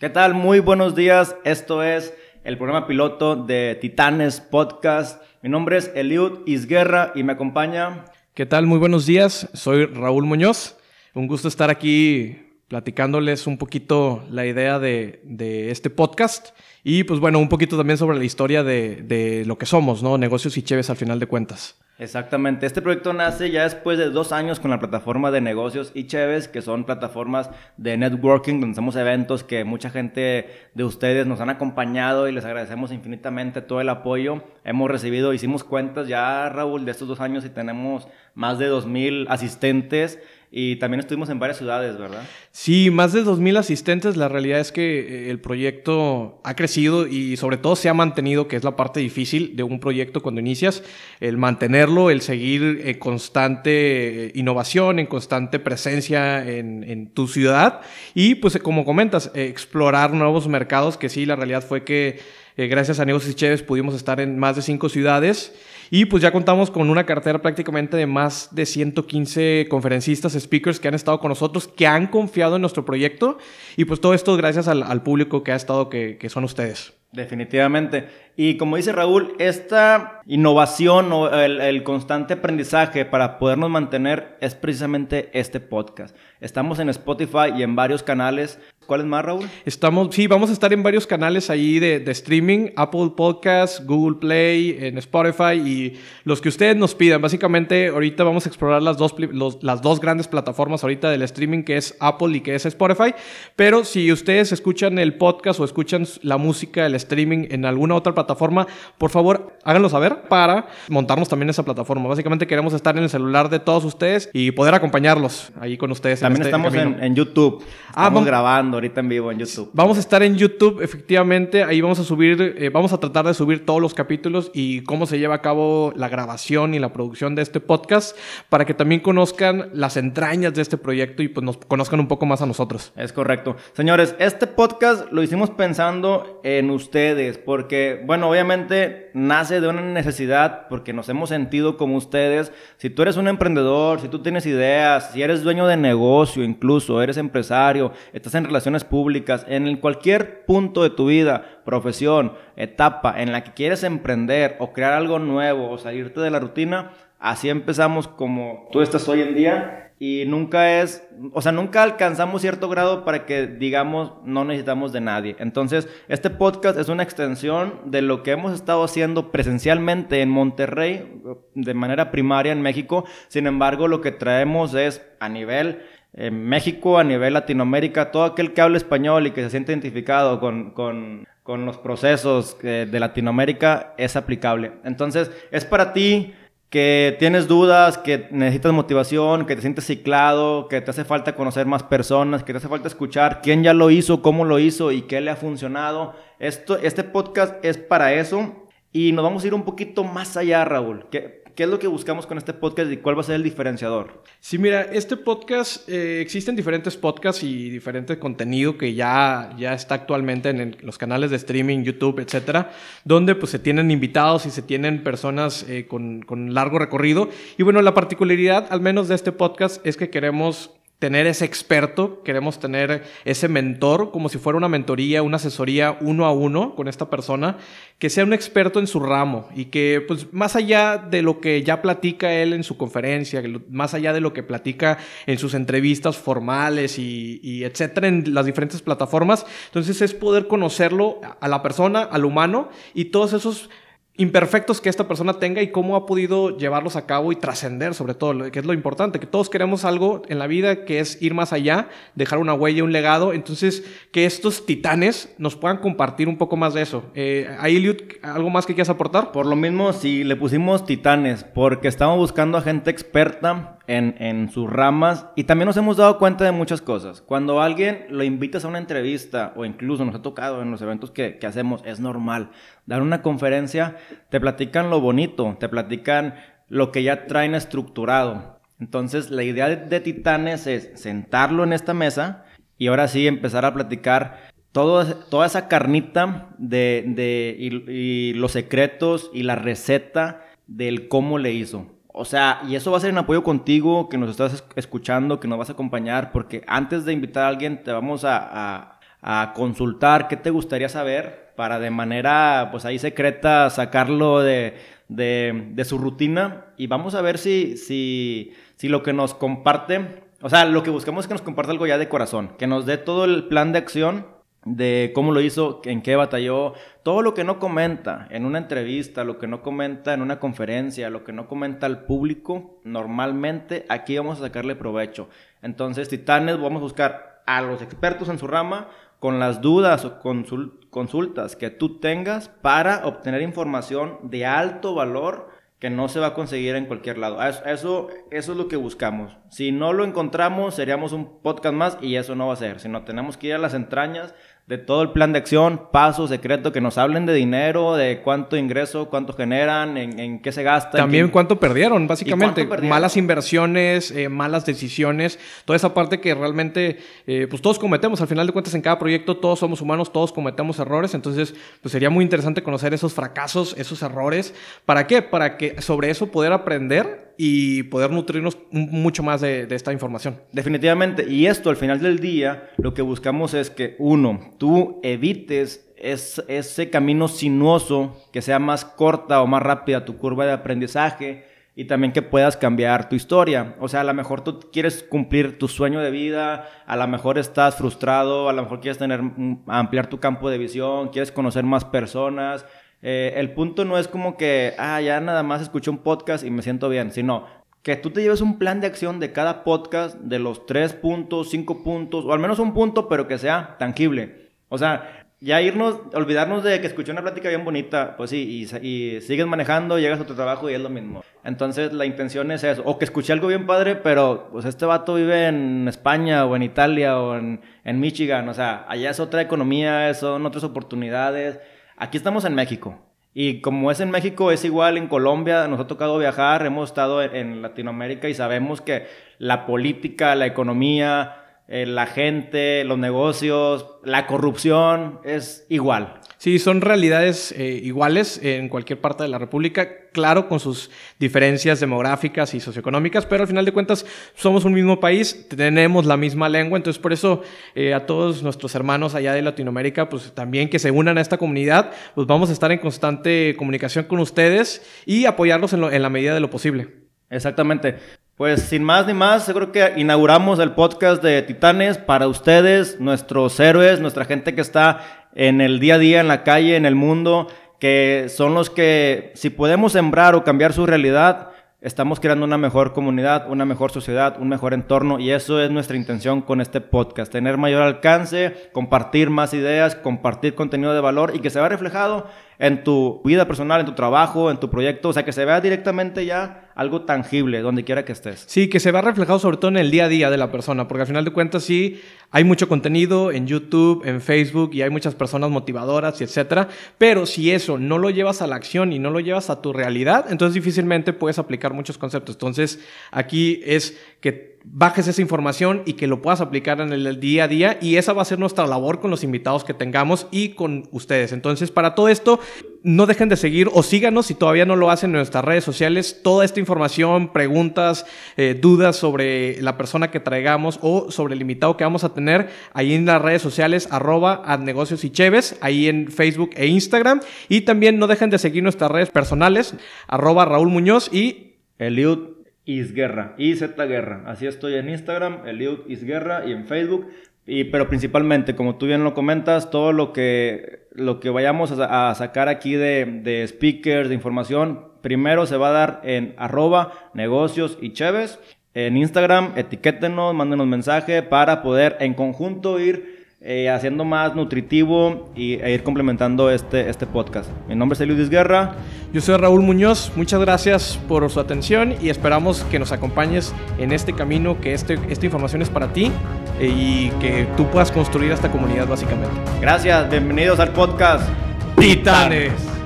¿Qué tal? Muy buenos días. Esto es el programa piloto de Titanes Podcast. Mi nombre es Eliud Isguerra y me acompaña. ¿Qué tal? Muy buenos días. Soy Raúl Muñoz. Un gusto estar aquí platicándoles un poquito la idea de, este podcast y pues bueno, un poquito también sobre la historia de, de lo que somos, ¿no? Negocios y Cheves al final de cuentas. Exactamente. Este proyecto nace ya después de dos años con la plataforma de negocios y Cheves, que son plataformas de networking donde hacemos eventos que mucha gente de ustedes nos han acompañado y les agradecemos infinitamente todo el apoyo. Hemos recibido, hicimos cuentas ya, Raúl, de estos dos años y tenemos más de 2.000 asistentes y también estuvimos en varias ciudades, ¿verdad? Sí, más de 2.000 asistentes. La realidad es que eh, el proyecto ha crecido y sobre todo se ha mantenido, que es la parte difícil de un proyecto cuando inicias, el mantenerlo, el seguir en constante eh, innovación, en constante presencia en, tu ciudad y pues como comentas, explorar nuevos mercados, que sí, la realidad fue que eh, gracias a Negocios y Chéves pudimos estar en más de cinco ciudades y pues ya contamos con una cartera prácticamente de más de 115 conferencistas, speakers que han estado con nosotros, que han confiado en nuestro proyecto. Y pues todo esto gracias al, público que ha estado, que, que son ustedes. Definitivamente. Y como dice Raúl, esta innovación o el, constante aprendizaje para podernos mantener es precisamente este podcast. Estamos en Spotify y en varios canales. ¿Cuál es más, Raúl? Estamos, sí, vamos a estar en varios canales ahí de, streaming, Apple Podcasts, Google Play, en Spotify y los que ustedes nos pidan. Básicamente, ahorita vamos a explorar las dos, las dos grandes plataformas ahorita del streaming, que es Apple y que es Spotify. Pero si ustedes escuchan el podcast o escuchan la música, el streaming en alguna otra plataforma, por favor háganlo saber para montarnos también esa plataforma. Básicamente queremos estar en el celular de todos ustedes y poder acompañarlos ahí con ustedes. También este estamos en, YouTube. Ah, estamos grabando ahorita en vivo en YouTube. Vamos a estar en YouTube, efectivamente. Ahí vamos a subir, eh, vamos a tratar de subir todos los capítulos y cómo se lleva a cabo la grabación y la producción de este podcast para que también conozcan las entrañas de este proyecto y pues nos conozcan un poco más a nosotros. Es correcto. Señores, este podcast lo hicimos pensando en ustedes porque, bueno, obviamente nace de una necesidad, porque nos hemos sentido como ustedes. Si tú eres un emprendedor, si tú tienes ideas, si eres dueño de negocio, incluso eres empresario, estás en relaciones públicas, en cualquier punto de tu vida, profesión, etapa en la que quieres emprender o crear algo nuevo o salirte de la rutina, así empezamos como tú estás hoy en día y nunca es, o sea, nunca alcanzamos cierto grado para que digamos no necesitamos de nadie. Entonces, este podcast es una extensión de lo que hemos estado haciendo presencialmente en Monterrey, de manera primaria en México. Sin embargo, lo que traemos es a nivel eh, México, a nivel Latinoamérica, todo aquel que hable español y que se siente identificado con, con, con los procesos eh, de Latinoamérica es aplicable. Entonces, es para ti que tienes dudas, que necesitas motivación, que te sientes ciclado, que te hace falta conocer más personas, que te hace falta escuchar quién ya lo hizo, cómo lo hizo y qué le ha funcionado. Esto, este podcast es para eso y nos vamos a ir un poquito más allá, Raúl. ¿Qué es lo que buscamos con este podcast y cuál va a ser el diferenciador? Sí, mira, este podcast, eh, existen diferentes podcasts y diferente contenido que ya, ya está actualmente en los canales de streaming, YouTube, etcétera, donde pues se tienen invitados y se tienen personas eh, con, con largo recorrido. Y bueno, la particularidad, al menos de este podcast, es que queremos tener ese experto, queremos tener ese mentor, como si fuera una mentoría, una asesoría uno a uno con esta persona, que sea un experto en su ramo y que, pues, más allá de lo que ya platica él en su conferencia, más allá de lo que platica en sus entrevistas formales y, y etcétera, en las diferentes plataformas, entonces es poder conocerlo a la persona, al humano y todos esos imperfectos que esta persona tenga y cómo ha podido llevarlos a cabo y trascender sobre todo, que es lo importante, que todos queremos algo en la vida que es ir más allá, dejar una huella, un legado, entonces que estos titanes nos puedan compartir un poco más de eso. Eh, ¿Hay, algo más que quieras aportar? Por lo mismo, si le pusimos titanes, porque estamos buscando a gente experta en, en, sus ramas y también nos hemos dado cuenta de muchas cosas. Cuando alguien lo invitas a una entrevista o incluso nos ha tocado en los eventos que, que hacemos, es normal dar una conferencia, te platican lo bonito, te platican lo que ya traen estructurado. Entonces la idea de, Titanes es sentarlo en esta mesa y ahora sí empezar a platicar todo, toda esa carnita de, de y los secretos y la receta del cómo le hizo. O sea, y eso va a ser en apoyo contigo, que nos estás escuchando, que nos vas a acompañar, porque antes de invitar a alguien te vamos a, a consultar qué te gustaría saber para de manera, pues ahí secreta, sacarlo de, de, su rutina y vamos a ver si, si, si lo que nos comparte, o sea, lo que buscamos es que nos comparte algo ya de corazón, que nos dé todo el plan de acción de cómo lo hizo, en qué batalló, todo lo que no comenta en una entrevista, lo que no comenta en una conferencia, lo que no comenta al público, normalmente aquí vamos a sacarle provecho. Entonces, Titanes, vamos a buscar a los expertos en su rama con las dudas o consultas que tú tengas para obtener información de alto valor que no se va a conseguir en cualquier lado. Eso, eso, es lo que buscamos. Si no lo encontramos, seríamos un podcast más y eso no va a ser. Sino tenemos que ir a las entrañas de todo el plan de acción, paso secreto, que nos hablen de dinero, de cuánto ingreso, cuánto generan, en, qué se gasta. También cuánto perdieron, básicamente. Malas inversiones, eh, malas decisiones, toda esa parte que realmente, eh, pues todos cometemos, al final de cuentas en cada proyecto todos somos humanos, todos cometemos errores, entonces pues sería muy interesante conocer esos fracasos, esos errores. ¿Para qué? Para que sobre eso poder aprender y poder nutrirnos mucho más de, esta información. Definitivamente. Y esto al final del día, lo que buscamos es que, uno, tú evites ese camino sinuoso, que sea más corta o más rápida tu curva de aprendizaje y también que puedas cambiar tu historia. O sea, a lo mejor tú quieres cumplir tu sueño de vida, a lo mejor estás frustrado, a lo mejor quieres tener, ampliar tu campo de visión, quieres conocer más personas eh, el punto no es como que, ah, ya nada más escuché un podcast y me siento bien, sino que tú te lleves un plan de acción de cada podcast, de los tres puntos, cinco puntos, o al menos un punto, pero que sea tangible. O sea, ya irnos, olvidarnos de que escuché una plática bien bonita, pues sí, y, sigues manejando, llegas a tu trabajo y es lo mismo. Entonces la intención es eso, o que escuché algo bien padre, pero pues este vato vive en España o en Italia o en, en Michigan, o sea, allá es otra economía, son otras oportunidades. Aquí estamos en México. Y como es en México, es igual en Colombia, nos ha tocado viajar, hemos estado en Latinoamérica y sabemos que la política, la economía, eh, la gente, los negocios, la corrupción es igual. Sí, son realidades eh, iguales en cualquier parte de la República, claro, con sus diferencias demográficas y socioeconómicas, pero al final de cuentas somos un mismo país, tenemos la misma lengua, entonces por eso eh, a todos nuestros hermanos allá de Latinoamérica, pues también que se unan a esta comunidad, pues vamos a estar en constante comunicación con ustedes y apoyarlos en, en la medida de lo posible. Exactamente. Pues sin más ni más, creo que inauguramos el podcast de Titanes para ustedes, nuestros héroes, nuestra gente que está en el día a día, en la calle, en el mundo, que son los que, si podemos sembrar o cambiar su realidad, estamos creando una mejor comunidad, una mejor sociedad, un mejor entorno y eso es nuestra intención con este podcast, tener mayor alcance, compartir más ideas, compartir contenido de valor y que se vea reflejado en tu vida personal, en tu trabajo, en tu proyecto, o sea, que se vea directamente ya algo tangible donde quiera que estés. Sí, que se vea reflejado sobre todo en el día a día de la persona, porque al final de cuentas sí hay mucho contenido en YouTube, en Facebook y hay muchas personas motivadoras y etcétera, pero si eso no lo llevas a la acción y no lo llevas a tu realidad, entonces difícilmente puedes aplicar muchos conceptos. Entonces, aquí es que bajes esa información y que lo puedas aplicar en el día a día y esa va a ser nuestra labor con los invitados que tengamos y con ustedes. Entonces, para todo esto, no dejen de seguir o síganos si todavía no lo hacen en nuestras redes sociales. Toda esta información, preguntas, eh, dudas sobre la persona que traigamos o sobre el invitado que vamos a tener ahí en las redes sociales arroba negocios y cheves, ahí en Facebook e Instagram. Y también no dejen de seguir nuestras redes personales arroba Raúl Muñoz y Eliud Isguerra, IZ Guerra. Así estoy en Instagram, Eliud Isguerra y en Facebook. Y, pero principalmente, como tú bien lo comentas, todo lo que, lo que vayamos a, sacar aquí de, de, speakers, de información, primero se va a dar en arroba negocios y cheves. En Instagram, etiquétenos, mándenos mensaje para poder en conjunto ir eh, haciendo más nutritivo y, e ir complementando este, este podcast. Mi nombre es Eliudis Guerra. Yo soy Raúl Muñoz. Muchas gracias por su atención y esperamos que nos acompañes en este camino, que este, esta información es para ti eh, y que tú puedas construir esta comunidad básicamente. Gracias, bienvenidos al podcast Titanes.